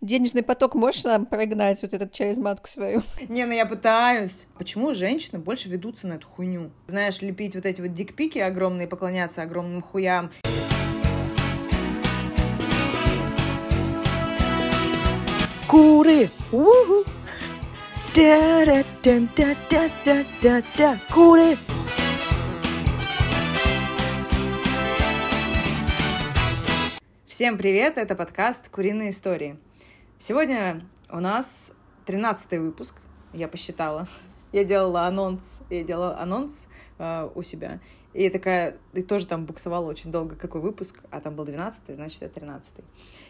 Денежный поток можешь нам прогнать вот этот через матку свою? Не, ну я пытаюсь. Почему женщины больше ведутся на эту хуйню? Знаешь, лепить вот эти вот дикпики огромные, поклоняться огромным хуям. Куры! Уху! Да-да-да-да-да-да-да! Куры! Всем привет, это подкаст «Куриные истории». Сегодня у нас 13 выпуск, я посчитала. Я делала анонс, я делала анонс э, у себя. И такая, и тоже там буксовала очень долго, какой выпуск, а там был 12 значит, это 13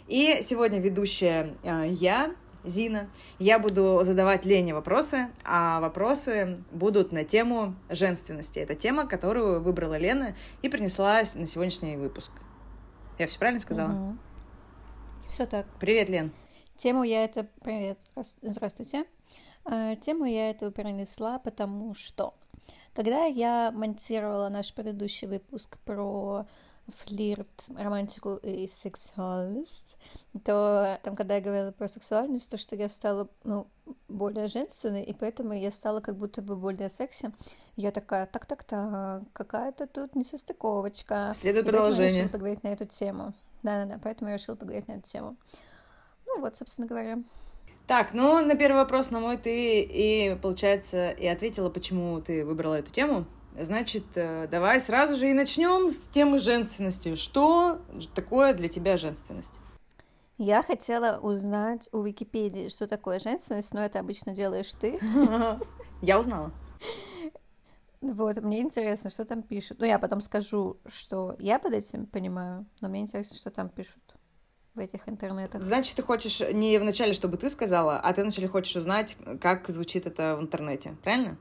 И сегодня ведущая э, я, Зина. Я буду задавать Лене вопросы, а вопросы будут на тему женственности. Это тема, которую выбрала Лена и принесла на сегодняшний выпуск. Я все правильно сказала? Угу. Все так. Привет, Лен. Тему я это... Привет, здравствуйте. Э, тему я это перенесла, потому что когда я монтировала наш предыдущий выпуск про флирт, романтику и сексуальность, то там, когда я говорила про сексуальность, то, что я стала, ну, более женственной, и поэтому я стала как будто бы более секси. Я такая, так-так-так, какая-то тут несостыковочка. Следует и продолжение. Я решила поговорить на эту тему. Да-да-да, поэтому я решила поговорить на эту тему. Ну вот, собственно говоря. Так, ну на первый вопрос на мой ты и, получается, и ответила, почему ты выбрала эту тему. Значит, э, давай сразу же и начнем с темы женственности. Что такое для тебя женственность? Я хотела узнать у Википедии, что такое женственность, но это обычно делаешь ты. Я узнала. Вот, мне интересно, что там пишут. Ну, я потом скажу, что я под этим понимаю, но мне интересно, что там пишут в этих интернетах. Значит, ты хочешь не вначале, чтобы ты сказала, а ты вначале хочешь узнать, как звучит это в интернете, правильно?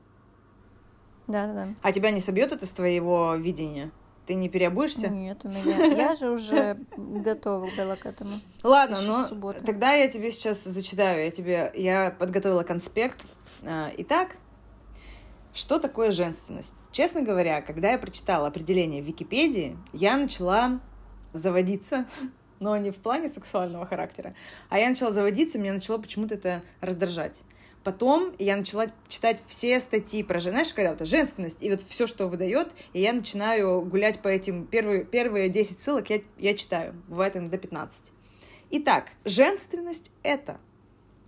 Да, да, да. А тебя не собьет это с твоего видения? Ты не переобуешься? Нет, у меня. Я же уже готова была к этому. Ладно, ну тогда я тебе сейчас зачитаю. Я тебе я подготовила конспект. А, итак, что такое женственность? Честно говоря, когда я прочитала определение в Википедии, я начала заводиться но не в плане сексуального характера. А я начала заводиться, меня начало почему-то это раздражать. Потом я начала читать все статьи про, знаешь, когда вот женственность, и вот все, что выдает, и я начинаю гулять по этим, первые, первые 10 ссылок я, я читаю, бывает иногда 15. Итак, женственность — это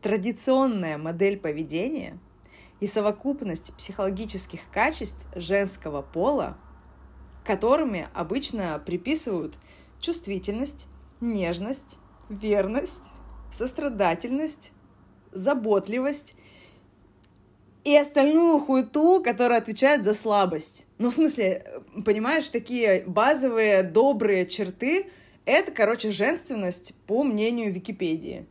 традиционная модель поведения и совокупность психологических качеств женского пола, которыми обычно приписывают чувствительность, нежность, верность, сострадательность, заботливость и остальную хуету, которая отвечает за слабость. Ну, в смысле, понимаешь, такие базовые добрые черты — это, короче, женственность по мнению Википедии.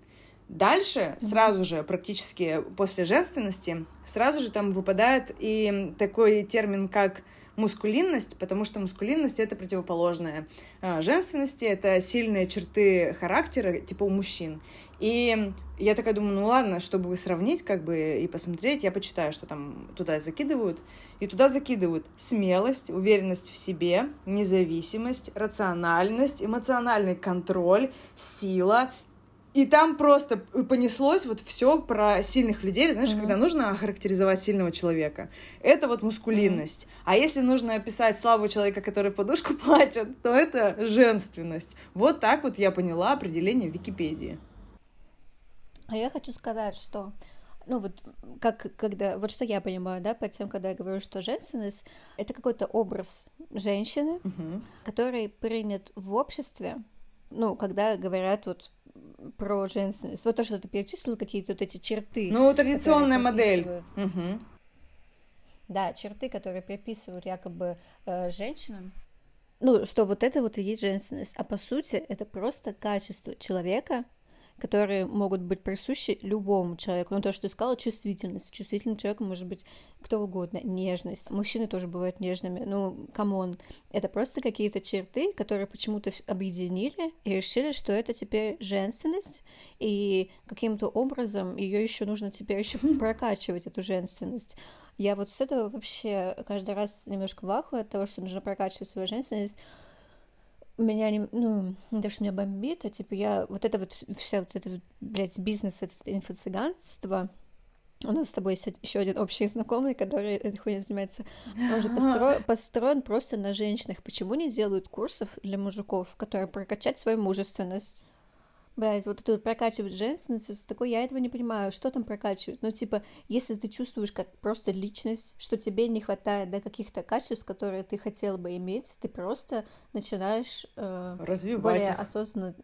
Дальше, сразу же, практически после женственности, сразу же там выпадает и такой термин, как мускулинность, потому что мускулинность — это противоположное а, женственности, это сильные черты характера, типа у мужчин. И я такая думаю, ну ладно, чтобы сравнить как бы и посмотреть, я почитаю, что там туда закидывают. И туда закидывают смелость, уверенность в себе, независимость, рациональность, эмоциональный контроль, сила и там просто понеслось вот все про сильных людей. Знаешь, mm-hmm. когда нужно охарактеризовать сильного человека, это вот мускулинность. Mm-hmm. А если нужно описать славу человека, который в подушку плачет, то это женственность. Вот так вот я поняла определение в Википедии. А я хочу сказать, что ну вот как когда вот что я понимаю, да, по тем, когда я говорю, что женственность это какой-то образ женщины, угу. который принят в обществе, ну когда говорят вот про женственность. Вот то, что ты перечислила, какие-то вот эти черты. Ну, традиционная модель. Угу. Да, черты, которые приписывают якобы э, женщинам. Ну, что вот это вот и есть женственность. А по сути, это просто качество человека, которые могут быть присущи любому человеку. Ну, то, что ты сказала, чувствительность. Чувствительный человек может быть кто угодно. Нежность. Мужчины тоже бывают нежными. Ну, come on. Это просто какие-то черты, которые почему-то объединили и решили, что это теперь женственность, и каким-то образом ее еще нужно теперь еще прокачивать, эту женственность. Я вот с этого вообще каждый раз немножко в ахуе от того, что нужно прокачивать свою женственность, меня не, ну, не то, что меня бомбит, а типа я, вот это вот, вся вот это, блядь, бизнес, это инфо-цыганство, у нас с тобой есть еще один общий знакомый, который этой хуйней занимается. Он же постро... построен просто на женщинах. Почему не делают курсов для мужиков, которые прокачать свою мужественность? Блядь, вот это вот прокачивать женственность, такой я этого не понимаю, что там прокачивать? Ну, типа, если ты чувствуешь как просто личность, что тебе не хватает, да, каких-то качеств, которые ты хотел бы иметь, ты просто начинаешь э, Развивать более их. осознанно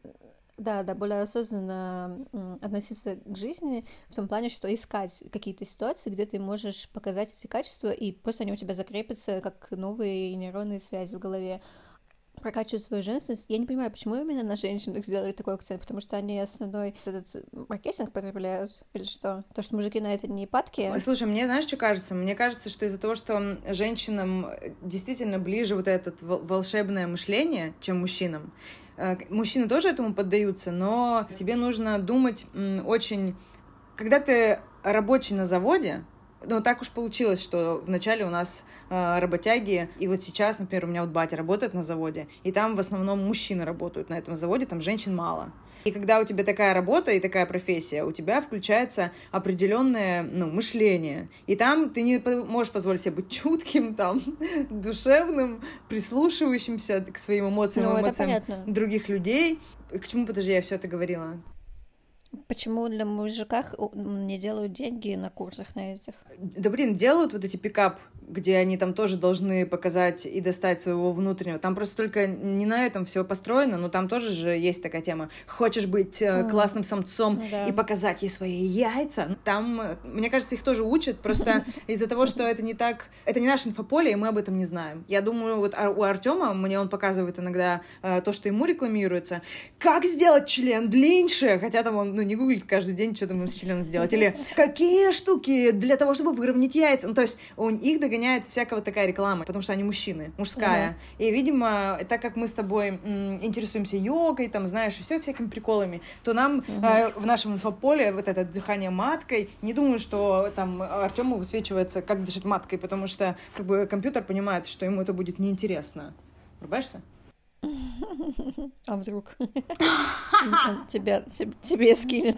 да, да, более осознанно относиться к жизни в том плане, что искать какие-то ситуации, где ты можешь показать эти качества, и просто они у тебя закрепятся как новые нейронные связи в голове прокачивать свою женственность. Я не понимаю, почему именно на женщинах сделали такой акцент, потому что они основной этот маркетинг потребляют или что? То, что мужики на это не падки? Слушай, мне знаешь, что кажется? Мне кажется, что из-за того, что женщинам действительно ближе вот это волшебное мышление, чем мужчинам, Э, мужчины тоже этому поддаются, но тебе нужно думать очень... Когда ты рабочий на заводе, ну, так уж получилось, что вначале у нас э, работяги, и вот сейчас, например, у меня вот батя работает на заводе, и там в основном мужчины работают на этом заводе, там женщин мало. И когда у тебя такая работа и такая профессия, у тебя включается определенное ну, мышление. И там ты не можешь позволить себе быть чутким, там, душевным, прислушивающимся к своим эмоциям, ну, эмоциям других людей. К чему, подожди, я все это говорила? Почему для мужиках не делают деньги на курсах на этих? Да блин, делают вот эти пикап, где они там тоже должны показать и достать своего внутреннего. Там просто только не на этом все построено, но там тоже же есть такая тема. Хочешь быть mm. классным самцом да. и показать ей свои яйца? Там, мне кажется, их тоже учат, просто из-за того, что это не так... Это не наше инфополе, и мы об этом не знаем. Я думаю, вот у Артема, мне он показывает иногда э, то, что ему рекламируется. Как сделать член длиннее? Хотя там он, ну, не гуглит каждый день, что там с членом сделать. Или какие штуки для того, чтобы выровнять яйца. Ну, то есть у них догоняет всякого такая реклама, потому что они мужчины, мужская. Угу. И, видимо, так как мы с тобой м, интересуемся йогой, там, знаешь, и все всякими приколами, то нам угу. э, в нашем инфополе вот это дыхание маткой, не думаю, что там Артему высвечивается, как дышать маткой, потому что как бы компьютер понимает, что ему это будет неинтересно. Врубаешься? А вдруг тебя, тебе скинет.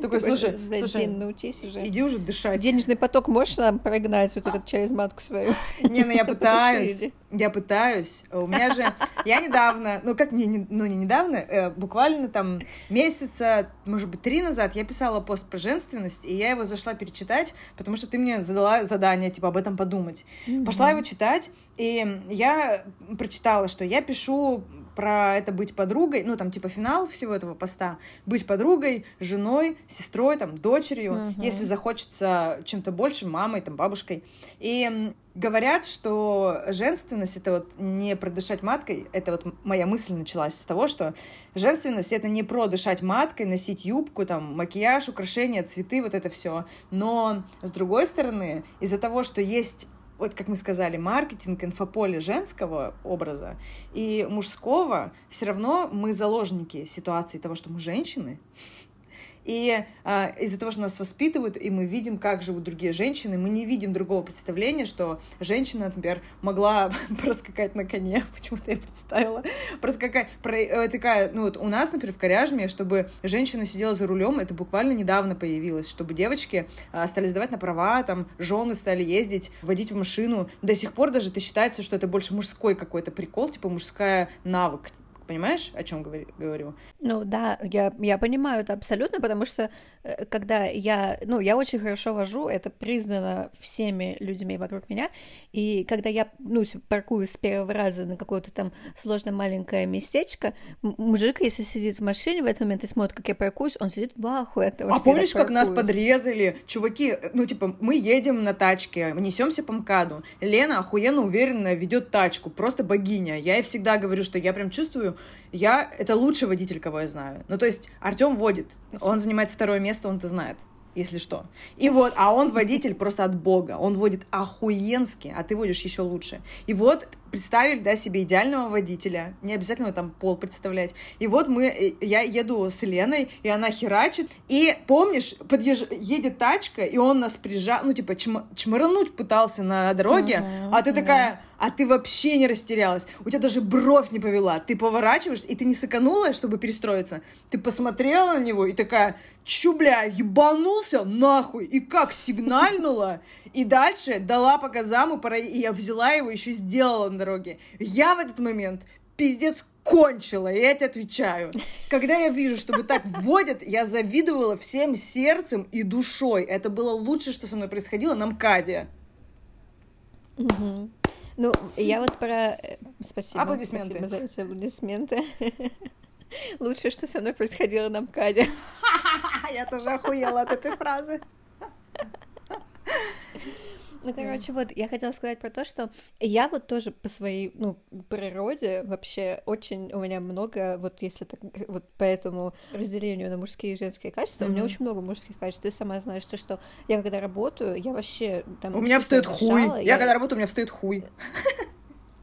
Такой, слушай, слушай, научись уже. Иди уже дышать. Денежный поток можешь нам прогнать вот этот через матку свою? Не, ну я пытаюсь. Я пытаюсь. У меня же... Я недавно, ну как не, ну не недавно, э, буквально там месяца, может быть, три назад я писала пост про женственность, и я его зашла перечитать, потому что ты мне задала задание, типа, об этом подумать. Пошла его читать, и я прочитала, что я пишу про это быть подругой, ну, там, типа, финал всего этого поста, быть подругой, женой, сестрой, там, дочерью, uh-huh. если захочется чем-то большим, мамой, там, бабушкой. И говорят, что женственность — это вот не продышать маткой, это вот моя мысль началась с того, что женственность — это не про дышать маткой, носить юбку, там, макияж, украшения, цветы, вот это все. Но, с другой стороны, из-за того, что есть вот как мы сказали, маркетинг, инфополе женского образа и мужского, все равно мы заложники ситуации того, что мы женщины, и а, из-за того, что нас воспитывают, и мы видим, как живут другие женщины, мы не видим другого представления, что женщина, например, могла проскакать на коне, почему-то я представила, проскакать, про, э, такая, ну вот у нас, например, в Коряжме, чтобы женщина сидела за рулем, это буквально недавно появилось, чтобы девочки а, стали сдавать на права, там, жены стали ездить, водить в машину, до сих пор даже это считается, что это больше мужской какой-то прикол, типа мужская навык, Понимаешь, о чем говорю? Ну да, я, я понимаю это абсолютно, потому что э, когда я, ну, я очень хорошо вожу, это признано всеми людьми вокруг меня, и когда я, ну, типа, паркуюсь с первого раза на какое-то там сложное маленькое местечко, мужик, если сидит в машине в этот момент и смотрит, как я паркуюсь, он сидит в ахуе от того, А помнишь, как нас подрезали? Чуваки, ну, типа, мы едем на тачке, несемся по МКАДу, Лена охуенно уверенно ведет тачку, просто богиня. Я ей всегда говорю, что я прям чувствую, я это лучший водитель, кого я знаю. Ну, то есть Артем водит, он занимает второе место, он это знает если что. И вот, а он водитель просто от бога. Он водит охуенски, а ты водишь еще лучше. И вот представили, да, себе идеального водителя, не обязательно там пол представлять. И вот мы, э, я еду с Леной, и она херачит, и помнишь, подъезж... едет тачка, и он нас прижал, ну, типа, чм... чморануть пытался на дороге, uh-huh, а ты такая, а ты вообще не растерялась, у тебя даже бровь не повела, ты поворачиваешься, и ты не сыканула, чтобы перестроиться, ты посмотрела на него, и такая, чё, бля, ебанулся, нахуй, и как сигнальнула, и дальше дала по газам, и я взяла его, еще сделала на дороге. Я в этот момент пиздец кончила, я тебе отвечаю. Когда я вижу, что вы так вводят, я завидовала всем сердцем и душой. Это было лучшее, что со мной происходило на МКАДе. Ну, я вот про... Э, спасибо. Аплодисменты. Спасибо за эти аплодисменты. Лучшее, что со мной происходило на МКАДе. Я тоже охуела от этой фразы. Ну, короче, вот я хотела сказать про то, что я вот тоже по своей, ну, природе вообще очень, у меня много, вот если так, вот по этому разделению на мужские и женские качества, mm-hmm. у меня очень много мужских качеств. Ты сама знаешь, то, что я когда работаю, я вообще там... У меня встает хуй. Я, я когда работаю, у меня встает хуй.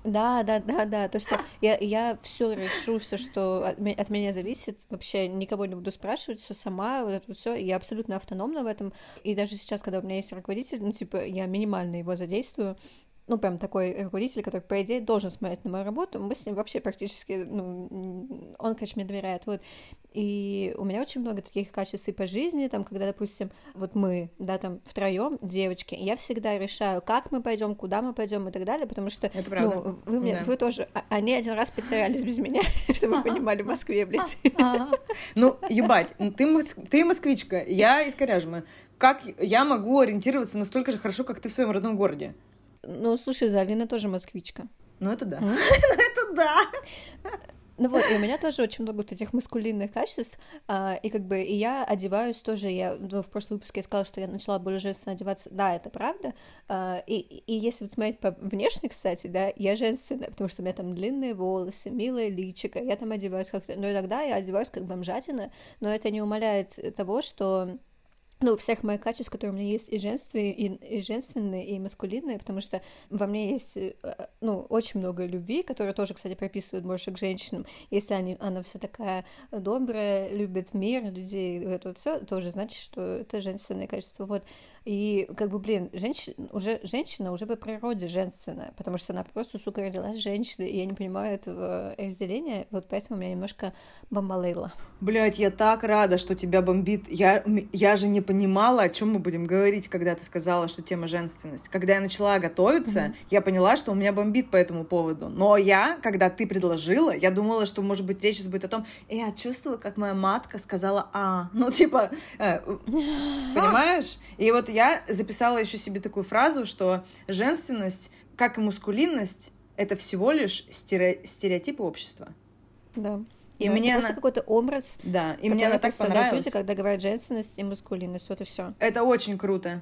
Да, да, да, да, то, что я, я все решу, все, что от, меня зависит, вообще никого не буду спрашивать, все сама, вот это все, я абсолютно автономна в этом, и даже сейчас, когда у меня есть руководитель, ну, типа, я минимально его задействую, ну, прям такой руководитель, который, по идее, должен смотреть на мою работу, мы с ним вообще практически, ну, он, конечно, мне доверяет, вот, и у меня очень много таких качеств и по жизни, там, когда, допустим, вот мы, да, там, втроем, девочки, я всегда решаю, как мы пойдем, куда мы пойдем и так далее, потому что, Это правда. ну, вы мне, да. вы тоже, а, они один раз потерялись без меня, чтобы вы понимали, в Москве, блядь. Ну, ебать, ты, ты москвичка, я из Коряжмы, как я могу ориентироваться настолько же хорошо, как ты в своем родном городе? Ну, слушай, Залина тоже москвичка. Ну, это да. Ну, это да. Ну вот, и у меня тоже очень много вот этих маскулинных качеств, а, и как бы и я одеваюсь тоже, я ну, в прошлом выпуске я сказала, что я начала более женственно одеваться, да, это правда, а, и, и если вот смотреть по внешне, кстати, да, я женственная, потому что у меня там длинные волосы, милая личика, я там одеваюсь как-то, но иногда я одеваюсь как бомжатина, но это не умаляет того, что ну, всех моих качеств, которые у меня есть и женственные, и, и женственные, и маскулинные, потому что во мне есть, э, ну, очень много любви, которая тоже, кстати, прописывают больше к женщинам. Если они, она вся такая добрая, любит мир, людей, это вот все, тоже значит, что это женственное качество. Вот. И как бы, блин, женщина уже, женщина уже по природе женственная, потому что она просто, сука, родилась женщиной, и я не понимаю этого разделения, вот поэтому меня немножко бомбалейла. Блять, я так рада, что тебя бомбит. Я, я же не понимала, о чем мы будем говорить, когда ты сказала, что тема женственность. Когда я начала готовиться, mm-hmm. я поняла, что у меня бомбит по этому поводу. Но я, когда ты предложила, я думала, что, может быть, речь будет о том, «Э, я чувствую, как моя матка сказала «а». Ну, типа, э, понимаешь? И вот я записала еще себе такую фразу, что женственность, как и мускулинность, это всего лишь стереотипы общества. Да. И да, мне это она... какой-то образ. Да, и мне она так понравилась. люди, когда говорят женственность и мускулинность, вот и все. Это очень круто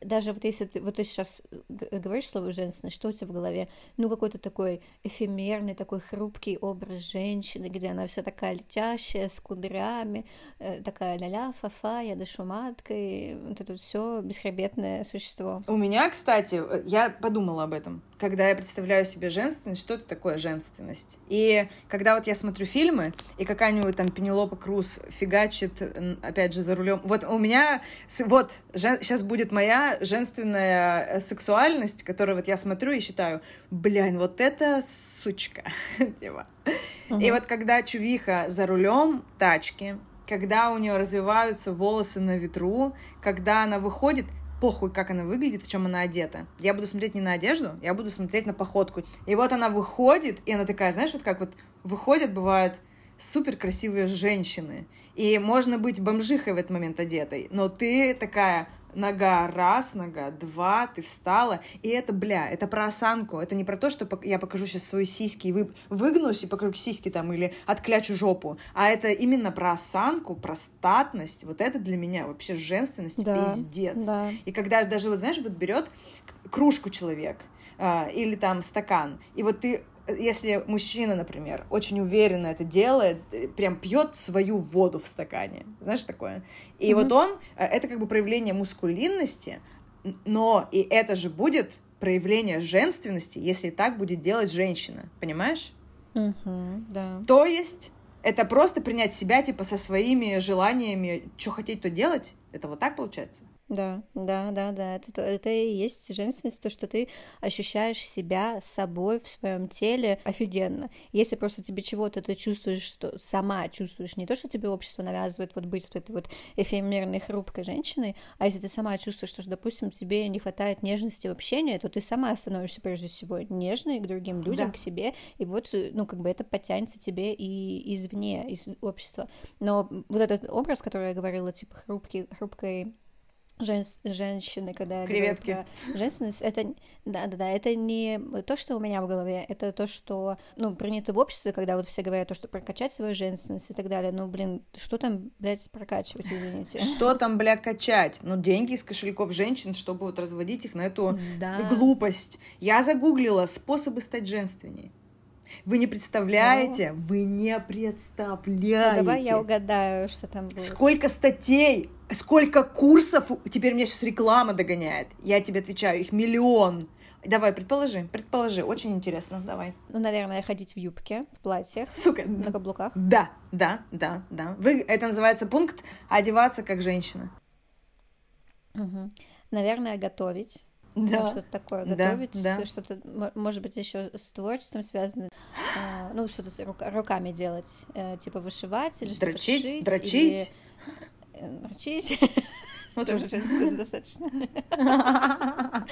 даже вот если ты вот ты сейчас говоришь слово женственность, что у тебя в голове? Ну, какой-то такой эфемерный, такой хрупкий образ женщины, где она вся такая летящая, с кудрями, э, такая ля-ля, фа-фа, я дышу маткой, вот это все бесхребетное существо. У меня, кстати, э, я подумала об этом, когда я представляю себе женственность, что это такое женственность. И когда вот я смотрю фильмы, и какая-нибудь там Пенелопа Круз фигачит, опять же, за рулем. Вот у меня, вот, сейчас будет моя женственная э, сексуальность, которую вот я смотрю и считаю, блин, вот это сучка. Типа. И вот когда чувиха за рулем тачки, когда у нее развиваются волосы на ветру, когда она выходит, похуй, как она выглядит, в чем она одета. Я буду смотреть не на одежду, я буду смотреть на походку. И вот она выходит, и она такая, знаешь, вот как вот выходят, бывают супер красивые женщины. И можно быть бомжихой в этот момент одетой, но ты такая нога раз, нога два, ты встала. И это, бля, это про осанку. Это не про то, что я покажу сейчас свои сиськи и вы, выгнусь и покажу сиськи там или отклячу жопу. А это именно про осанку, про статность. Вот это для меня вообще женственность да, пиздец. Да. И когда даже, вот знаешь, вот берет кружку человек, Uh, или там стакан. И вот ты если мужчина, например, очень уверенно это делает, э, прям пьет свою воду в стакане, знаешь такое? И mm-hmm. вот он, э, это как бы проявление мускулинности, но и это же будет проявление женственности, если так будет делать женщина. Понимаешь? Угу, да. То есть это просто принять себя, типа, со своими желаниями, что хотеть, то делать. Это вот так получается? Да, да, да, да. Это, это и есть женственность, то, что ты ощущаешь себя собой в своем теле офигенно. Если просто тебе чего-то ты чувствуешь, что сама чувствуешь, не то, что тебе общество навязывает вот быть вот этой вот эфемерной, хрупкой женщиной, а если ты сама чувствуешь, что, допустим, тебе не хватает нежности в общении, то ты сама становишься прежде всего нежной к другим людям, да. к себе, и вот, ну, как бы это подтянется тебе и извне, из общества. Но вот этот образ, который я говорила, типа хрупкий, хрупкой жен, женщины, когда Креветки. говорю про женственность, это, да, да, да, это не то, что у меня в голове, это то, что, ну, принято в обществе, когда вот все говорят то, что прокачать свою женственность и так далее, ну, блин, что там, блядь, прокачивать, извините? Что там, бля, качать? Ну, деньги из кошельков женщин, чтобы вот разводить их на эту да. глупость. Я загуглила способы стать женственней. Вы не представляете, ну, вы не представляете. Ну, давай я угадаю, что там будет. Сколько статей, сколько курсов, теперь меня сейчас реклама догоняет. Я тебе отвечаю, их миллион. Давай, предположи, предположи, очень интересно, давай. Ну, наверное, ходить в юбке, в платьях, Сука. на каблуках. Да, да, да, да. Вы, это называется пункт одеваться как женщина. Угу. Наверное, готовить да. что-то такое готовить, да, да. что-то, может быть, еще с творчеством связано, э, ну, что-то руками делать, э, типа вышивать или что-то шить. Дрочить? Или, дрочить. Вот уже женственно достаточно.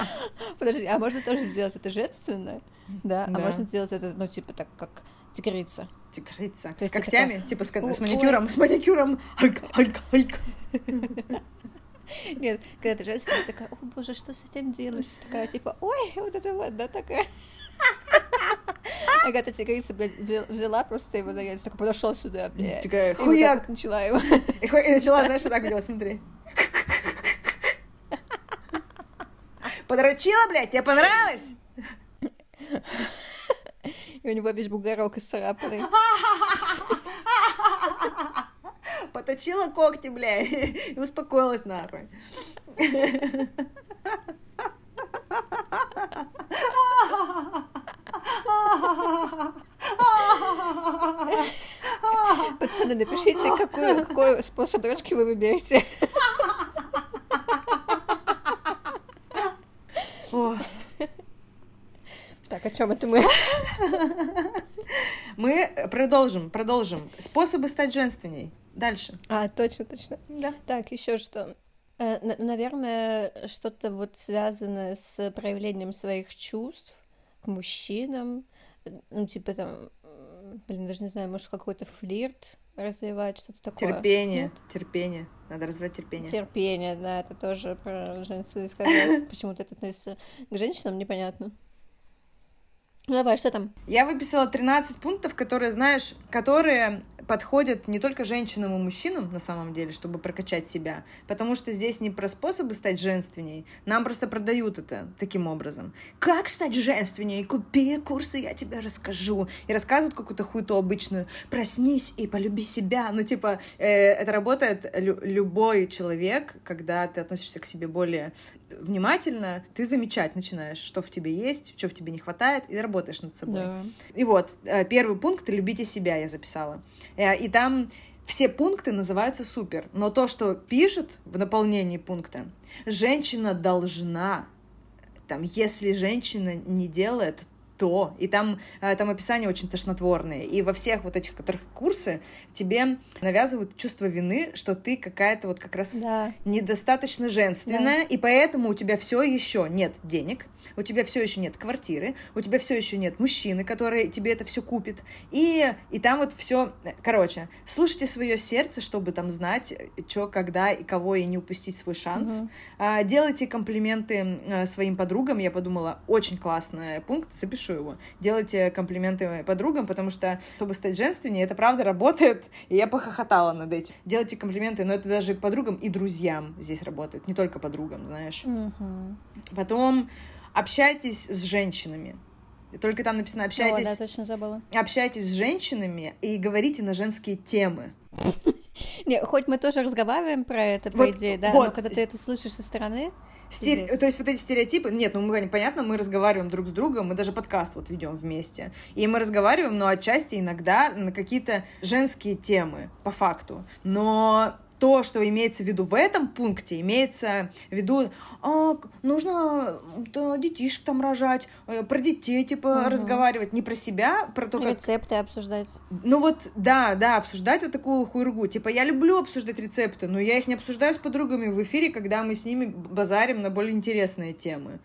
Подожди, а можно тоже сделать это женственно? Да, а можно сделать это, ну, типа, так, как тигрица. Тигрица. С когтями? Типа с маникюром, с маникюром. Алька, алька, алька. Нет, когда ты женственная, такая, о боже, что с этим делать? Такая, типа, ой, вот это вот, да, такая. Агата тигрица, блядь, взяла просто его за яйца, такой подошел сюда, блядь. Такая, хуяк. Вот начала его. И начала, знаешь, вот так делать, смотри. Подрочила, блядь, тебе понравилось? И у него весь бугорок исцарапанный. поточила когти, бля, и успокоилась нахуй. Пацаны, напишите, какой, какой способ дрочки вы выберете. Так, о чем это мы? Мы продолжим, продолжим. Способы стать женственней. Дальше. А, точно, точно. Да. Так, еще что? Э, наверное, что-то вот связанное с проявлением своих чувств к мужчинам, ну, типа там, блин, даже не знаю, может, какой-то флирт развивать, что-то такое. Терпение, Нет? терпение. Надо развивать терпение. Терпение, да, это тоже про женственность. Почему-то это относится к женщинам, непонятно. Ну, давай, что там? Я выписала 13 пунктов, которые, знаешь, которые подходят не только женщинам и мужчинам, на самом деле, чтобы прокачать себя, потому что здесь не про способы стать женственней, нам просто продают это таким образом. Как стать женственней? Купи курсы, я тебе расскажу. И рассказывают какую-то хуйту обычную. Проснись и полюби себя. Ну, типа, э, это работает лю- любой человек, когда ты относишься к себе более внимательно, ты замечать начинаешь, что в тебе есть, что в тебе не хватает, и работаешь над собой. Да. И вот, э, первый пункт — любите себя, я записала. Э, и там все пункты называются супер, но то, что пишут в наполнении пункта, женщина должна, там, если женщина не делает, то. И там, э, там описания очень тошнотворные. И во всех вот этих, которых курсы, тебе навязывают чувство вины, что ты какая-то вот как раз да. недостаточно женственная, да. и поэтому у тебя все еще нет денег, у тебя все еще нет квартиры, у тебя все еще нет мужчины, который тебе это все купит. И, и там вот все, короче, слушайте свое сердце, чтобы там знать, что, когда и кого, и не упустить свой шанс. Угу. Делайте комплименты э, своим подругам. Я подумала, очень классный пункт, запишу его. Делайте комплименты подругам, потому что, чтобы стать женственнее, это правда работает, и я похохотала над этим. Делайте комплименты, но это даже подругам и друзьям здесь работает, не только подругам, знаешь. Угу. Потом общайтесь с женщинами. Только там написано общайтесь. О, да, точно забыла. Общайтесь с женщинами и говорите на женские темы. Не, хоть мы тоже разговариваем про это, по вот, идее, да, вот. но когда ты это слышишь со стороны... Стер... То есть вот эти стереотипы, нет, ну мы, понятно, мы разговариваем друг с другом, мы даже подкаст вот ведем вместе, и мы разговариваем, но отчасти иногда на какие-то женские темы, по факту, но то, что имеется в виду в этом пункте, имеется в виду, а, нужно да, детишек там рожать, э, про детей, типа, угу. разговаривать, не про себя, про то, как... Рецепты обсуждать. Ну вот, да, да, обсуждать вот такую хуйргу. Типа, я люблю обсуждать рецепты, но я их не обсуждаю с подругами в эфире, когда мы с ними базарим на более интересные темы.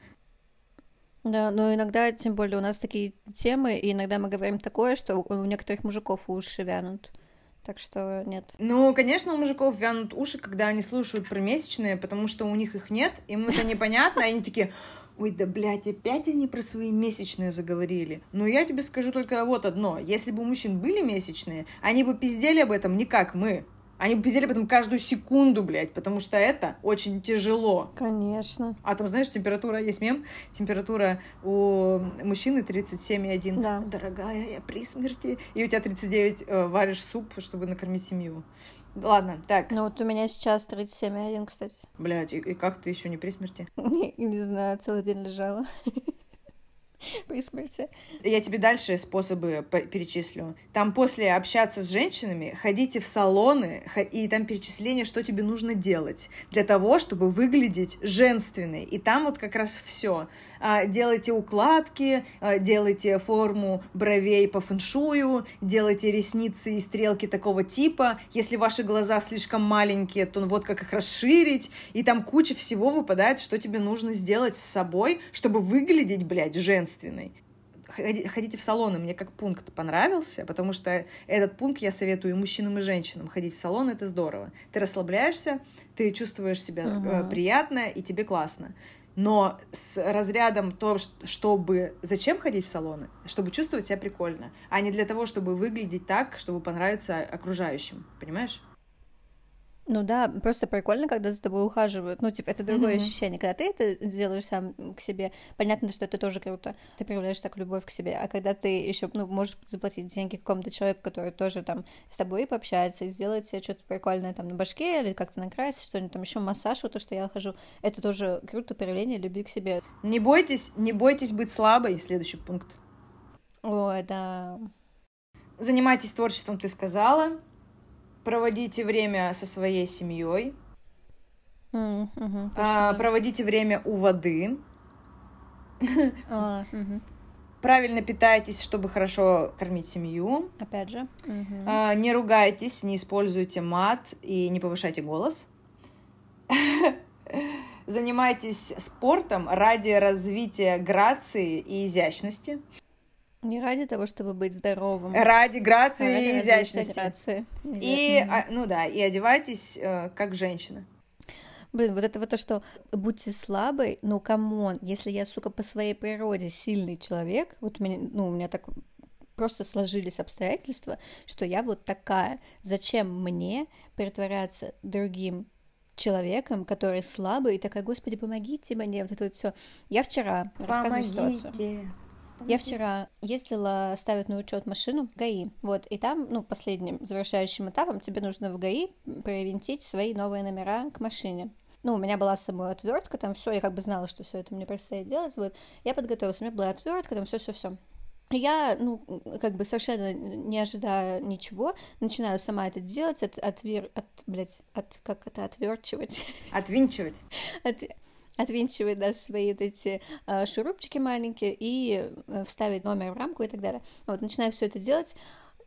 Да, но иногда, тем более, у нас такие темы, и иногда мы говорим такое, что у некоторых мужиков уши вянут. Так что нет. Ну, конечно, у мужиков вянут уши, когда они слушают про месячные, потому что у них их нет, им это непонятно, они такие, ой, да, блядь, опять они про свои месячные заговорили. Но я тебе скажу только вот одно. Если бы у мужчин были месячные, они бы пиздели об этом не как мы. Они пиздели потом каждую секунду, блядь, потому что это очень тяжело. Конечно. А там, знаешь, температура, есть мем, температура у мужчины 37,1. Да. Дорогая, я при смерти. И у тебя 39 э, варишь суп, чтобы накормить семью. Ладно, так. Ну вот у меня сейчас 37,1, кстати. Блядь, и, и как ты еще не при смерти? Не, не знаю, целый день лежала. при. Я тебе дальше способы перечислю. Там после общаться с женщинами, ходите в салоны, и там перечисление, что тебе нужно делать для того, чтобы выглядеть женственной. И там вот как раз все. А, делайте укладки, а, делайте форму бровей по фэншую, делайте ресницы и стрелки такого типа. Если ваши глаза слишком маленькие, то вот как их расширить. И там куча всего выпадает, что тебе нужно сделать с собой, чтобы выглядеть, блядь, женственной ходите в салоны, мне как пункт понравился, потому что этот пункт я советую и мужчинам, и женщинам. Ходить в салон — это здорово. Ты расслабляешься, ты чувствуешь себя uh-huh. приятно, и тебе классно но с разрядом то, чтобы... Зачем ходить в салоны? Чтобы чувствовать себя прикольно, а не для того, чтобы выглядеть так, чтобы понравиться окружающим, понимаешь? Ну да, просто прикольно, когда за тобой ухаживают. Ну, типа, это другое mm-hmm. ощущение. Когда ты это делаешь сам к себе, понятно, что это тоже круто. Ты проявляешь так любовь к себе. А когда ты еще, ну, можешь заплатить деньги какому-то человеку, который тоже там с тобой пообщается и сделает себе что-то прикольное там на башке или как-то накрасить, что-нибудь там еще массаж, вот то, что я хожу, это тоже круто проявление любви к себе. Не бойтесь, не бойтесь быть слабой. Следующий пункт. Ой, да. Занимайтесь творчеством, ты сказала проводите время со своей семьей, mm, mm-hmm, а, проводите время у воды, а, mm-hmm. правильно питайтесь, чтобы хорошо кормить семью. Опять же. Mm-hmm. А, не ругайтесь, не используйте мат и не повышайте голос. Занимайтесь спортом ради развития грации и изящности. Не ради того, чтобы быть здоровым. Ради грации а ради и изящности. Грации. И, а, ну да, и одевайтесь э, как женщина. Блин, вот это вот то, что будьте слабой, ну, come on, если я, сука, по своей природе сильный человек, вот у меня, ну, у меня так просто сложились обстоятельства, что я вот такая. Зачем мне притворяться другим человеком, который слабый, и такая, господи, помогите мне, вот это вот все. Я вчера рассказываю ситуацию. Я вчера ездила ставить на учет машину в ГАИ, вот, и там, ну, последним завершающим этапом тебе нужно в ГАИ привинтить свои новые номера к машине. Ну, у меня была с собой отвертка, там все, я как бы знала, что все это мне предстоит делать, вот. Я подготовилась, у меня была отвертка, там все, все, все. Я, ну, как бы совершенно не ожидая ничего, начинаю сама это делать, от, отвер, от, блядь, от, как это, отверчивать. Отвинчивать. От, отвинчивать, да, свои вот эти э, шурупчики маленькие и э, вставить номер в рамку и так далее. Вот, начинаю все это делать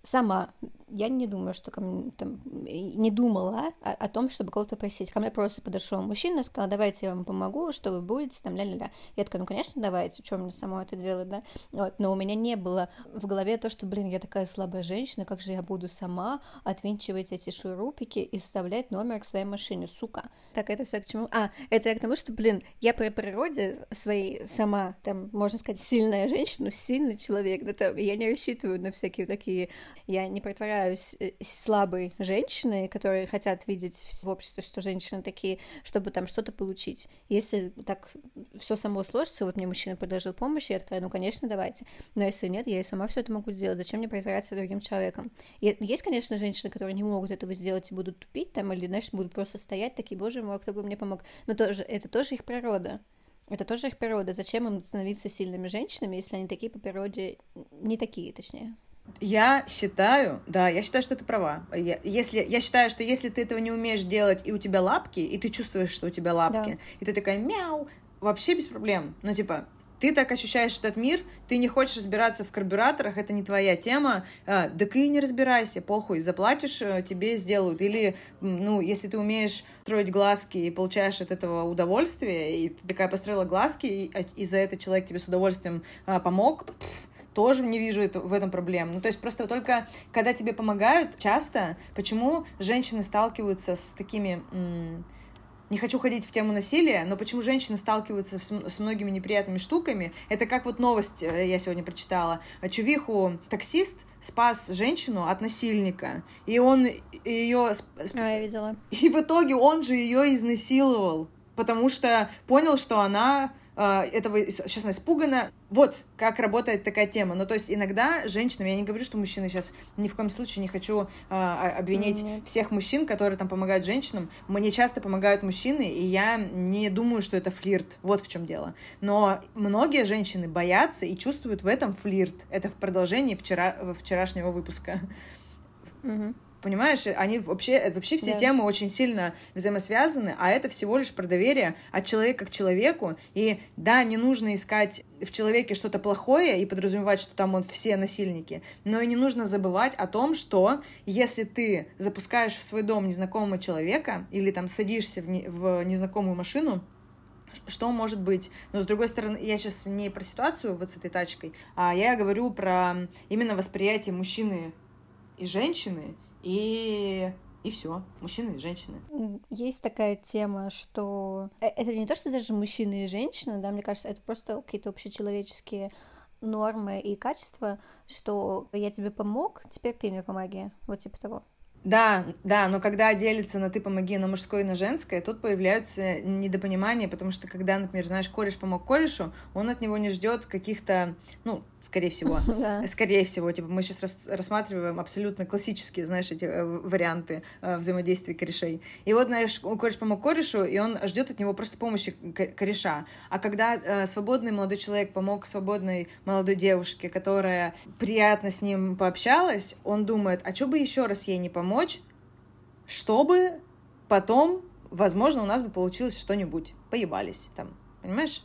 сама я не думаю, что ко мне там не думала о, о том, чтобы кого-то просить. Ко мне просто подошел мужчина, сказал, давайте я вам помогу, что вы будете, там, ля-ля-ля. Я такая, ну, конечно, давайте, что мне само это делать, да? Вот, но у меня не было в голове то, что, блин, я такая слабая женщина, как же я буду сама отвинчивать эти шурупики и вставлять номер к своей машине, сука. Так, это все к чему? А, это я к тому, что, блин, я по природе своей сама, там, можно сказать, сильная женщина, сильный человек, это я не рассчитываю на всякие такие, я не притворяю являюсь э, слабой женщиной, которые хотят видеть в обществе, что женщины такие, чтобы там что-то получить. Если так все само сложится, вот мне мужчина предложил помощь, я такая, ну, конечно, давайте. Но если нет, я и сама все это могу сделать. Зачем мне притворяться другим человеком? И есть, конечно, женщины, которые не могут этого сделать и будут тупить там, или, знаешь, будут просто стоять такие, боже мой, кто бы мне помог. Но тоже, это тоже их природа. Это тоже их природа. Зачем им становиться сильными женщинами, если они такие по природе, не такие, точнее? Я считаю, да, я считаю, что ты права. Я, если, я считаю, что если ты этого не умеешь делать, и у тебя лапки, и ты чувствуешь, что у тебя лапки, да. и ты такая мяу, вообще без проблем. Ну, типа, ты так ощущаешь этот мир, ты не хочешь разбираться в карбюраторах, это не твоя тема, а, да ты не разбирайся, похуй, заплатишь, э, тебе сделают. Или, ну, если ты умеешь строить глазки и получаешь от этого удовольствие, и ты такая построила глазки, и, а, и за это человек тебе с удовольствием а, помог, пфф, тоже не вижу это, в этом проблем. Ну, то есть просто только когда тебе помогают часто, почему женщины сталкиваются с такими не хочу ходить в тему насилия, но почему женщины сталкиваются с, с многими неприятными штуками, это как вот новость э, я сегодня прочитала. Чувиху таксист спас женщину от насильника, и он ее... А, я видела. И в итоге он же ее изнасиловал, потому что понял, что она а, этого, честно, испугана. Вот как работает такая тема. Ну, то есть иногда женщинам, я не говорю, что мужчины сейчас ни в коем случае не хочу а, обвинить mm-hmm. всех мужчин, которые там помогают женщинам. Мне часто помогают мужчины, и я не думаю, что это флирт. Вот в чем дело. Но многие женщины боятся и чувствуют в этом флирт. Это в продолжении вчера, вчерашнего выпуска. Mm-hmm. Понимаешь, они вообще, вообще все да. темы очень сильно взаимосвязаны, а это всего лишь про доверие от человека к человеку. И да, не нужно искать в человеке что-то плохое и подразумевать, что там он все насильники, но и не нужно забывать о том, что если ты запускаешь в свой дом незнакомого человека или там садишься в, не, в незнакомую машину, что может быть. Но с другой стороны, я сейчас не про ситуацию вот с этой тачкой, а я говорю про именно восприятие мужчины и женщины и и все, мужчины и женщины. Есть такая тема, что э, это не то, что даже мужчины и женщины, да, мне кажется, это просто какие-то общечеловеческие нормы и качества, что я тебе помог, теперь ты мне помоги, вот типа того. Да, да, но когда делится на ты помоги на мужское и на женское, тут появляются недопонимания, потому что когда, например, знаешь, кореш помог корешу, он от него не ждет каких-то, ну, скорее всего. Да. Скорее всего, типа мы сейчас рассматриваем абсолютно классические, знаешь, эти э, варианты э, взаимодействия корешей. И вот, знаешь, кореш помог корешу, и он ждет от него просто помощи кореша. А когда э, свободный молодой человек помог свободной молодой девушке, которая приятно с ним пообщалась, он думает, а что бы еще раз ей не помочь, чтобы потом, возможно, у нас бы получилось что-нибудь. Поебались там, понимаешь?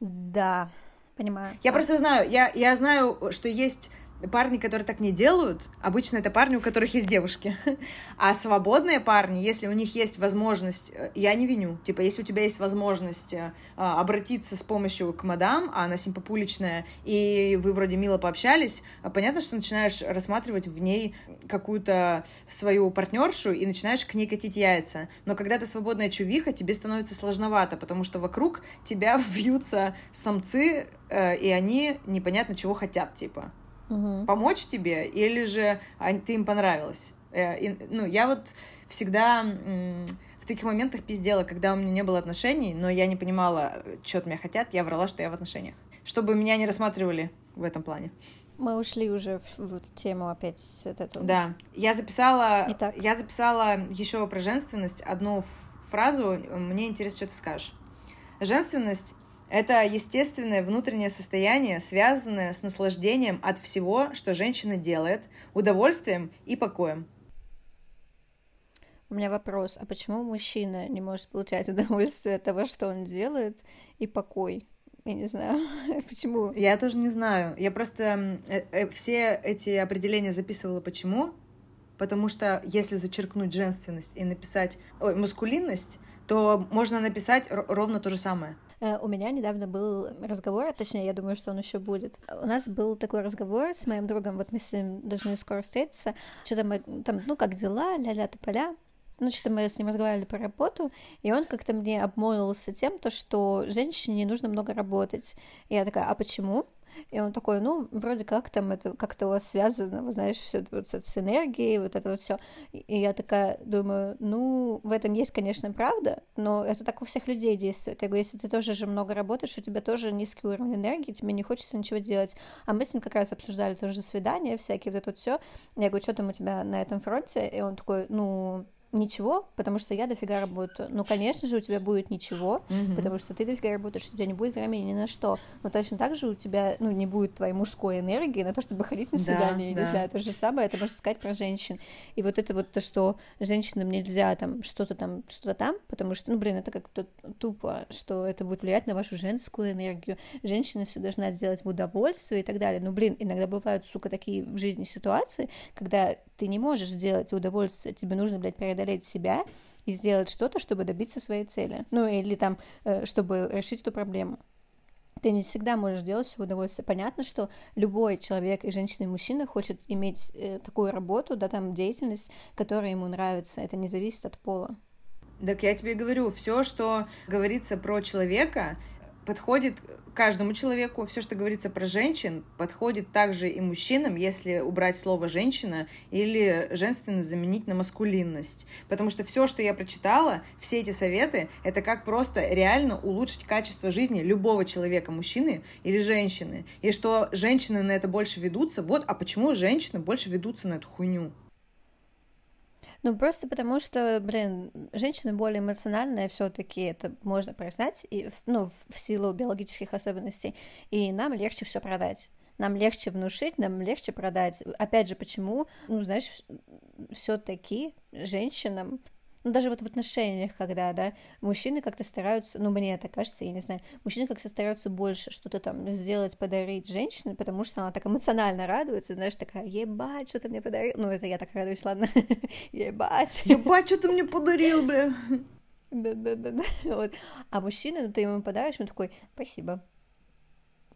Да, Понимаю. Я просто знаю, я, я знаю, что есть парни, которые так не делают, обычно это парни, у которых есть девушки. А свободные парни, если у них есть возможность, э, я не виню, типа, если у тебя есть возможность э, обратиться с помощью к мадам, а она симпопуличная, и вы вроде мило пообщались, а понятно, что начинаешь рассматривать в ней какую-то свою партнершу и начинаешь к ней катить яйца. Но когда ты свободная чувиха, тебе становится сложновато, потому что вокруг тебя вьются самцы, э, и они непонятно чего хотят, типа угу. помочь тебе, или же ты им понравилась. Э, ну, я вот всегда в таких моментах пиздела, когда у меня не было отношений, но я не понимала, что от меня хотят, я врала, что я в отношениях. Чтобы меня не рассматривали в этом плане. Мы ушли уже в, в тему опять с эту. Да, я записала, я записала еще про женственность одну фразу. Мне интересно, что ты скажешь. Женственность это естественное внутреннее состояние, связанное с наслаждением от всего, что женщина делает, удовольствием и покоем. У меня вопрос, а почему мужчина не может получать удовольствие от того, что он делает, и покой? Я не знаю, почему. Я тоже не знаю. Я просто э, э, все эти определения записывала почему. Потому что если зачеркнуть женственность и написать ой, мускулинность, то можно написать ровно то же самое. Э, у меня недавно был разговор, а точнее, я думаю, что он еще будет. У нас был такой разговор с моим другом, вот мы с ним должны скоро встретиться. Что-то мы там, ну, как дела, ля-ля, тополя. Ну, что-то мы с ним разговаривали по работу, и он как-то мне обмолвился тем, то, что женщине не нужно много работать. И я такая, а почему? И он такой, ну, вроде как там это как-то у вас связано, вы знаешь, все вот с энергией, вот это вот все. И я такая думаю, ну, в этом есть, конечно, правда, но это так у всех людей действует. Я говорю, если ты тоже же много работаешь, у тебя тоже низкий уровень энергии, тебе не хочется ничего делать. А мы с ним как раз обсуждали тоже свидания всякие, вот это вот все. Я говорю, что там у тебя на этом фронте? И он такой, ну, ничего, потому что я дофига работаю. Ну, конечно же, у тебя будет ничего, mm-hmm. потому что ты дофига работаешь, у тебя не будет времени ни на что. Но точно так же у тебя, ну, не будет твоей мужской энергии на то, чтобы ходить на свидание, да, не да. знаю, то же самое, это можно сказать про женщин. И вот это вот то, что женщинам нельзя там что-то там, что-то там, потому что, ну, блин, это как-то тупо, что это будет влиять на вашу женскую энергию. Женщина все должна сделать в удовольствие и так далее. Ну, блин, иногда бывают, сука, такие в жизни ситуации, когда ты не можешь сделать удовольствие, тебе нужно, блядь, преодолеть себя и сделать что-то, чтобы добиться своей цели. Ну, или там, э, чтобы решить эту проблему. Ты не всегда можешь делать все удовольствие. Понятно, что любой человек, и женщина, и мужчина, хочет иметь э, такую работу, да, там, деятельность, которая ему нравится. Это не зависит от пола. Так я тебе говорю, все, что говорится про человека, подходит каждому человеку. Все, что говорится про женщин, подходит также и мужчинам, если убрать слово женщина или женственность заменить на маскулинность. Потому что все, что я прочитала, все эти советы, это как просто реально улучшить качество жизни любого человека, мужчины или женщины. И что женщины на это больше ведутся. Вот, а почему женщины больше ведутся на эту хуйню? Ну, просто потому что, блин, женщины более эмоциональные все таки это можно признать, и, ну, в силу биологических особенностей, и нам легче все продать нам легче внушить, нам легче продать. Опять же, почему? Ну, знаешь, все-таки женщинам ну, даже вот в отношениях, когда, да, мужчины как-то стараются, ну, мне это кажется, я не знаю, мужчины как-то стараются больше что-то там сделать, подарить женщине, потому что она так эмоционально радуется, знаешь, такая, ебать, что ты мне подарил, ну, это я так радуюсь, ладно, ебать. Ебать, что ты мне подарил, бля. Да-да-да, вот. А мужчина, ну, ты ему подаришь, он такой, спасибо.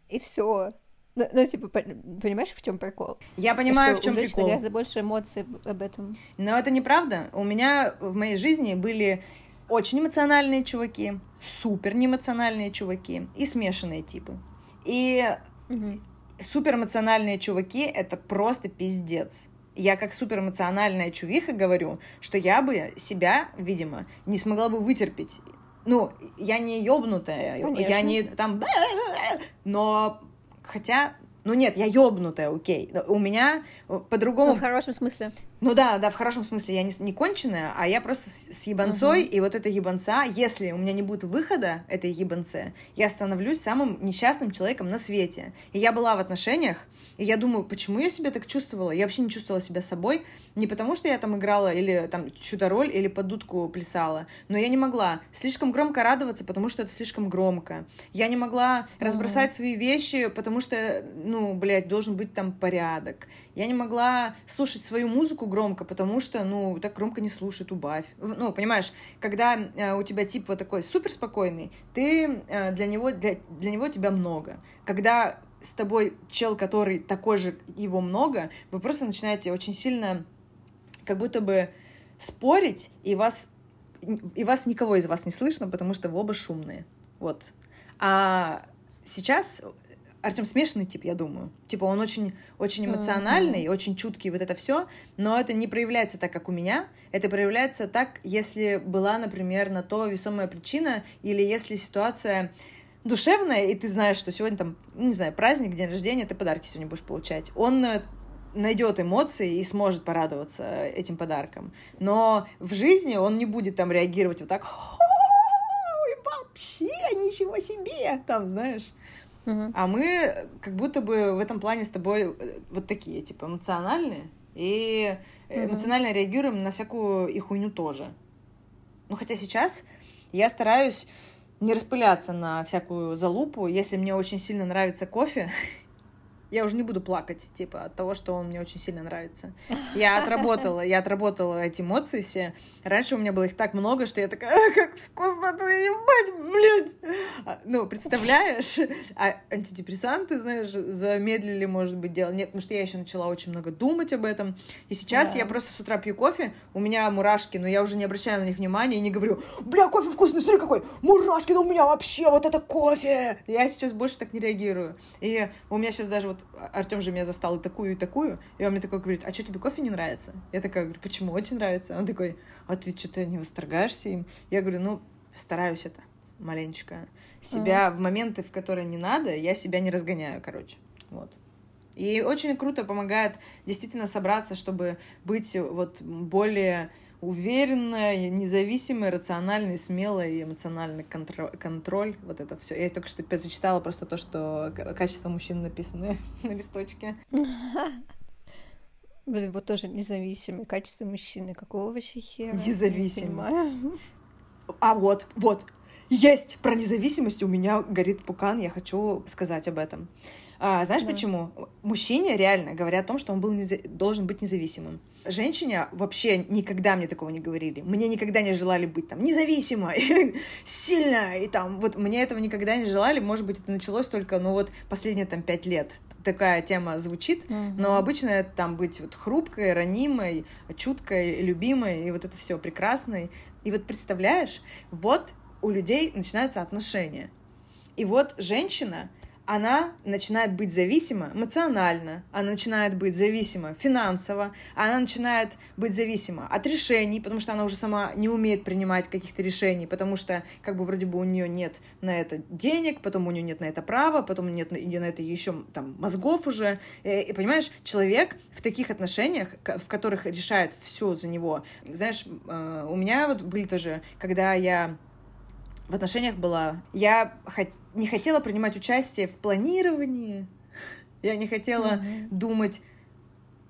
И все. Ну, ну, типа, понимаешь, в чем прикол? Я понимаю, что в чем прикол. гораздо больше эмоций об этом. Но это неправда. У меня в моей жизни были очень эмоциональные чуваки, супер неэмоциональные чуваки и смешанные типы. И угу. супер эмоциональные чуваки это просто пиздец. Я как супер эмоциональная чувиха говорю, что я бы себя, видимо, не смогла бы вытерпеть. Ну, я не ёбнутая, Конечно. я не там... Но Хотя, ну нет, я ёбнутая, окей. У меня по-другому... Ну, в хорошем смысле. Ну да, да, в хорошем смысле. Я не, не конченая, а я просто с, с ебанцой, угу. и вот эта ебанца, если у меня не будет выхода этой ебанце, я становлюсь самым несчастным человеком на свете. И я была в отношениях, и я думаю, почему я себя так чувствовала? Я вообще не чувствовала себя собой, не потому что я там играла или там чудо-роль, или под дудку плясала, но я не могла слишком громко радоваться, потому что это слишком громко. Я не могла разбросать свои вещи, потому что, ну, блядь, должен быть там порядок. Я не могла слушать свою музыку, музыку громко, потому что, ну, так громко не слушает, убавь. Ну, понимаешь, когда э, у тебя тип вот такой супер спокойный, ты э, для него, для, для него тебя много. Когда с тобой чел, который такой же, его много, вы просто начинаете очень сильно как будто бы спорить, и вас, и вас никого из вас не слышно, потому что вы оба шумные. Вот. А сейчас Артем смешанный тип, я думаю. Типа он очень, очень эмоциональный, mm-hmm. очень чуткий, вот это все, но это не проявляется так, как у меня. Это проявляется так, если была, например, на то весомая причина, или если ситуация душевная, и ты знаешь, что сегодня там, не знаю, праздник, день рождения, ты подарки сегодня будешь получать. Он э, найдет эмоции и сможет порадоваться этим подарком. Но в жизни он не будет там реагировать вот так, вообще, ничего себе, там, знаешь. Угу. А мы как будто бы в этом плане с тобой э, вот такие, типа, эмоциональные. И эмоционально угу. реагируем на всякую и хуйню тоже. Ну, хотя сейчас я стараюсь не распыляться на всякую залупу. Если мне очень сильно нравится кофе, я уже не буду плакать, типа, от того, что он мне очень сильно нравится. Я отработала, я отработала эти эмоции все. Раньше у меня было их так много, что я такая, а, как вкусно ты, ебать, блядь. А, ну, представляешь? А антидепрессанты, знаешь, замедлили, может быть, дело. Нет, потому что я еще начала очень много думать об этом. И сейчас да. я просто с утра пью кофе, у меня мурашки, но я уже не обращаю на них внимания и не говорю, бля, кофе вкусный, смотри какой, мурашки, да у меня вообще вот это кофе. Я сейчас больше так не реагирую. И у меня сейчас даже вот вот Артем же меня застал и такую, и такую, и он мне такой говорит, а что, тебе кофе не нравится? Я такая говорю, почему? Очень нравится. Он такой, а ты что-то не восторгаешься им? Я говорю, ну, стараюсь это маленечко. Себя mm-hmm. в моменты, в которые не надо, я себя не разгоняю, короче. Вот. И очень круто помогает действительно собраться, чтобы быть вот более уверенная, независимая, рациональная, смелая и эмоциональный контроль, контроль. Вот это все. Я только что зачитала просто то, что качество мужчин написаны на листочке. Блин, вот тоже независимый. Качество мужчины. Какого вообще хера? Независимый. А вот, вот. Есть! Про независимость у меня горит пукан. Я хочу сказать об этом. А, знаешь да. почему? Мужчине реально говорят о том, что он был неза... должен быть независимым. Женщине вообще никогда мне такого не говорили. Мне никогда не желали быть там независимой, сильной, и там вот мне этого никогда не желали. Может быть, это началось только, ну вот последние там пять лет такая тема звучит, mm-hmm. но обычно это там быть вот хрупкой, ранимой, чуткой, любимой, и вот это все прекрасной. И вот представляешь, вот у людей начинаются отношения. И вот женщина она начинает быть зависима эмоционально, она начинает быть зависима финансово, она начинает быть зависима от решений, потому что она уже сама не умеет принимать каких-то решений, потому что как бы вроде бы у нее нет на это денег, потом у нее нет на это права, потом нет на, на это еще там мозгов уже. И, и понимаешь, человек в таких отношениях, в которых решает все за него. Знаешь, э, у меня вот были тоже, когда я в отношениях была, я не хотела принимать участие в планировании. Я не хотела mm-hmm. думать,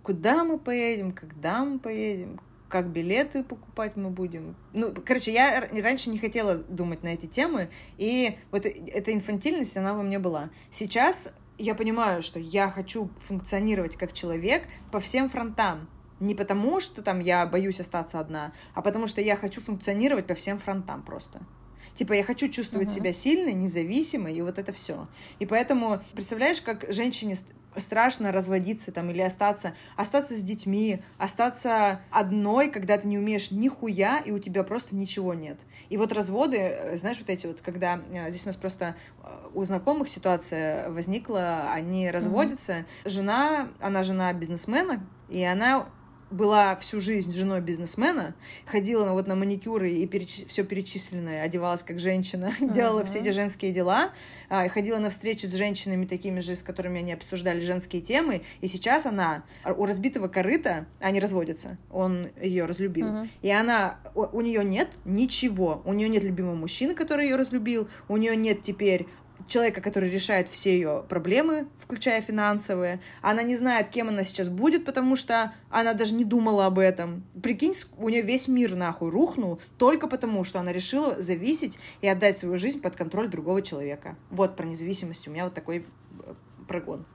куда мы поедем, когда мы поедем, как билеты покупать мы будем. Ну, короче, я раньше не хотела думать на эти темы, и вот эта инфантильность, она во мне была. Сейчас я понимаю, что я хочу функционировать как человек по всем фронтам. Не потому, что там я боюсь остаться одна, а потому что я хочу функционировать по всем фронтам просто. Типа, я хочу чувствовать uh-huh. себя сильной, независимой, и вот это все. И поэтому, представляешь, как женщине страшно разводиться там или остаться, остаться с детьми, остаться одной, когда ты не умеешь нихуя, и у тебя просто ничего нет. И вот разводы, э, знаешь, вот эти вот, когда э, здесь у нас просто э, у знакомых ситуация возникла, они разводятся, mm-hmm. жена, она жена бизнесмена, и она была всю жизнь женой бизнесмена, ходила вот на маникюры и переч... все перечисленное, одевалась как женщина, uh-huh. делала все эти женские дела, а, ходила на встречи с женщинами такими же, с которыми они обсуждали женские темы, и сейчас она у разбитого корыта, они разводятся, он ее разлюбил, uh-huh. и она, у, у нее нет ничего, у нее нет любимого мужчины, который ее разлюбил, у нее нет теперь человека, который решает все ее проблемы, включая финансовые. Она не знает, кем она сейчас будет, потому что она даже не думала об этом. Прикинь, у нее весь мир нахуй рухнул только потому, что она решила зависеть и отдать свою жизнь под контроль другого человека. Вот про независимость у меня вот такой э, прогон.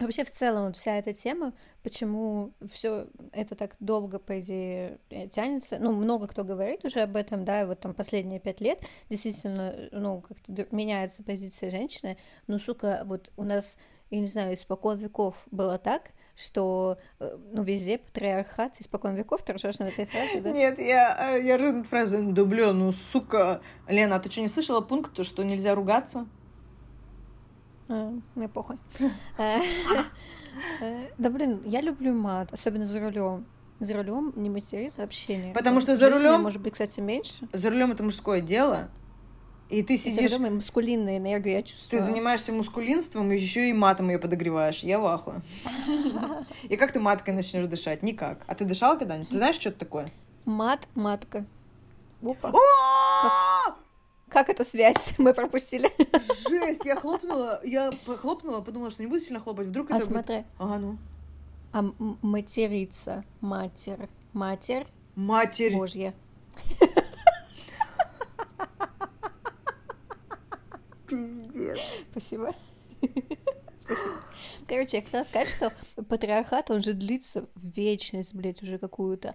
Вообще, в целом, вот вся эта тема, почему все это так долго, по идее, э, тянется, ну, много кто говорит уже об этом, да, вот там последние пять лет действительно, ну, как-то меняется позиция женщины, ну, сука, вот у нас, я не знаю, испокон веков было так, что, э, ну, везде патриархат, испокон веков, ты ржешь над этой фразой, да? Нет, я, э, я ржу над фразой, да, блин, ну, сука, Лена, а ты что, не слышала пункт, что нельзя ругаться? А, мне похуй. Э, э, да блин, я люблю мат, особенно за рулем. За рулем не матерись вообще не. Потому что за рулем. Может быть, кстати, меньше. За рулем это мужское дело. И ты сидишь... И маскулинная энергия, я чувствую. Ты занимаешься мускулинством, и еще и матом ее подогреваешь. Я в ахуе. И как ты маткой начнешь дышать? Никак. А ты дышала когда-нибудь? Ты знаешь, что это такое? Мат, матка. Опа. Как эта связь мы пропустили? Жесть, я хлопнула, я хлопнула, подумала, что не буду сильно хлопать. Вдруг а это смотри. Будет... А, ну. А материться, матер, матерь. Матерь. Божья. Пиздец. Спасибо. Спасибо. Короче, я хотела сказать, что патриархат, он же длится в вечность, блядь, уже какую-то.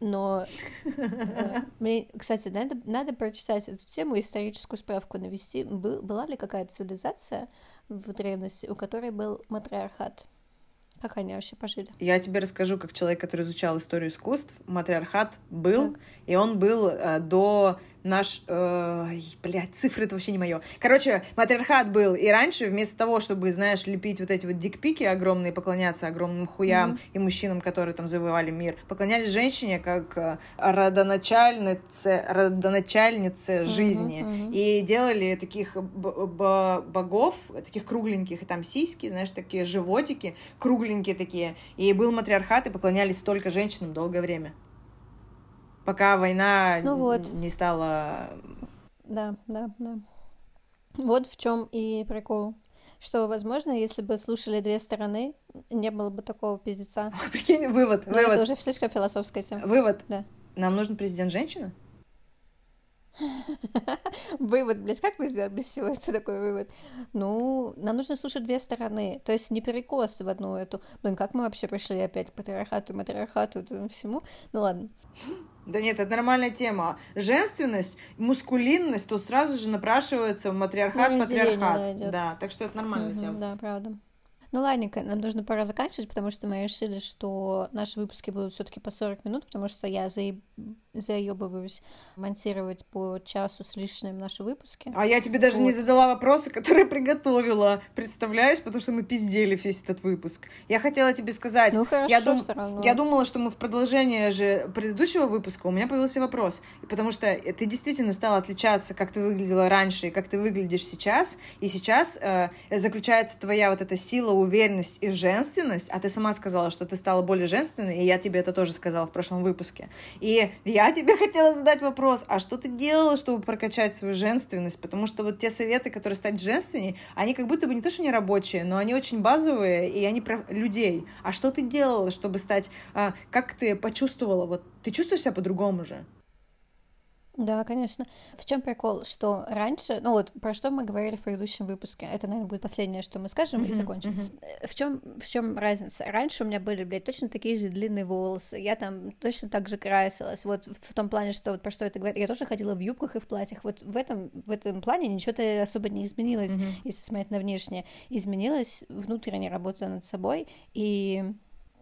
Но э, мне, кстати, надо, надо прочитать эту тему, историческую справку навести. Был, была ли какая-то цивилизация в древности, у которой был матриархат? Как они вообще пожили? Я тебе расскажу, как человек, который изучал историю искусств, матриархат был, так. и он был э, до наш... Э, блядь, цифры это вообще не мое. Короче, матриархат был и раньше, вместо того, чтобы, знаешь, лепить вот эти вот дикпики огромные, поклоняться огромным хуям mm-hmm. и мужчинам, которые там завоевали мир, поклонялись женщине как э, родоначальнице, родоначальнице mm-hmm. жизни. Mm-hmm. И делали таких богов, таких кругленьких, и там сиськи, знаешь, такие животики, кругленькие такие. И был матриархат, и поклонялись только женщинам долгое время пока война ну вот. не стала... Да, да, да. Вот в чем и прикол. Что, возможно, если бы слушали две стороны, не было бы такого пиздеца. Прикинь, вывод, Но вывод. Это уже слишком философская тема. Вывод. Да. Нам нужен президент женщина? Вывод, блядь, как мы сделали всего это такой вывод? Ну, нам нужно слушать две стороны, то есть не перекос в одну эту. Блин, как мы вообще пришли опять к патриархату, матриархату, всему? Ну ладно. Да нет, это нормальная тема. Женственность, мускулинность, тут сразу же напрашивается в матриархат, ну, патриархат. Да, так что это нормальная угу, тема. Да, правда. Ну ладненько, нам нужно пора заканчивать, потому что мы решили, что наши выпуски будут все-таки по 40 минут, потому что я заеб... заебываюсь монтировать по часу с лишним наши выпуски. А я тебе даже вот. не задала вопросы, которые приготовила, представляешь, потому что мы пиздели весь этот выпуск. Я хотела тебе сказать, ну, хорошо, я, дум... я думала, что мы в продолжение же предыдущего выпуска, у меня появился вопрос, потому что ты действительно стала отличаться, как ты выглядела раньше и как ты выглядишь сейчас, и сейчас э, заключается твоя вот эта сила уверенность и женственность, а ты сама сказала, что ты стала более женственной, и я тебе это тоже сказала в прошлом выпуске. И я тебе хотела задать вопрос, а что ты делала, чтобы прокачать свою женственность? Потому что вот те советы, которые стать женственней, они как будто бы не то, что не рабочие, но они очень базовые, и они про людей. А что ты делала, чтобы стать... А, как ты почувствовала? Вот ты чувствуешь себя по-другому же? Да, конечно. В чем прикол, что раньше, ну вот про что мы говорили в предыдущем выпуске, это, наверное, будет последнее, что мы скажем и закончим. Uh-huh. В чем в чем разница? Раньше у меня были, блядь, точно такие же длинные волосы, я там точно так же красилась, вот в том плане, что вот про что это говорит, я тоже ходила в юбках и в платьях, вот в этом в этом плане ничего-то особо не изменилось, если смотреть на внешнее, изменилась внутренняя работа над собой и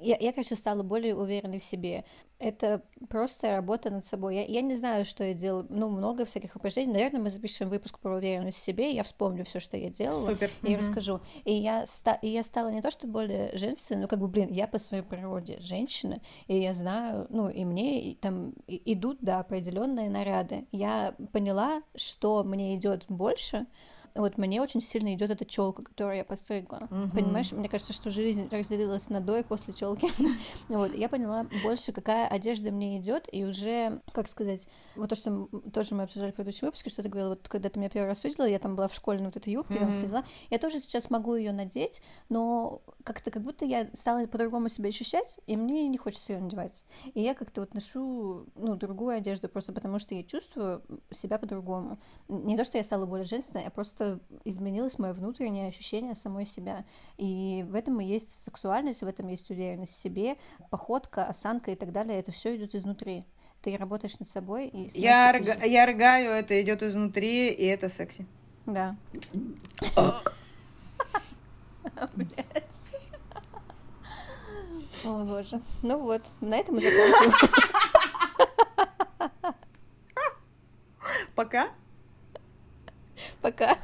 я, я, конечно, стала более уверенной в себе это просто работа над собой. Я, я не знаю, что я делала. Ну, много всяких упражнений. Наверное, мы запишем выпуск про уверенность в себе. Я вспомню все, что я делала. Супер. И mm-hmm. расскажу. И я, ста- и я стала не то, что более женственной, ну, как бы, блин, я по своей природе женщина, и я знаю, ну, и мне и, там идут, да, определенные наряды. Я поняла, что мне идет больше, вот мне очень сильно идет эта челка, которую я постригла. Угу. Понимаешь, мне кажется, что жизнь разделилась на до и после челки. вот, я поняла больше, какая одежда мне идет, и уже, как сказать, вот то, что тоже мы обсуждали в предыдущем выпуске, что ты говорила, вот когда ты меня первый раз увидела, я там была в школьной вот этой юбке, mm-hmm. там следила, я тоже сейчас могу ее надеть, но как-то как будто я стала по-другому себя ощущать, и мне не хочется ее надевать. И я как-то вот ношу, ну, другую одежду, просто потому что я чувствую себя по-другому. Не то, что я стала более женственной, а просто изменилось мое внутреннее ощущение самой себя. И в этом и есть сексуальность, в этом есть уверенность в себе, походка, осанка и так далее. Это все идет изнутри. Ты работаешь над собой и я, рыг... я рыгаю, это идет изнутри, и это секси. Да. Блять. О, боже. Ну вот, на этом мы закончим. Пока. Пока.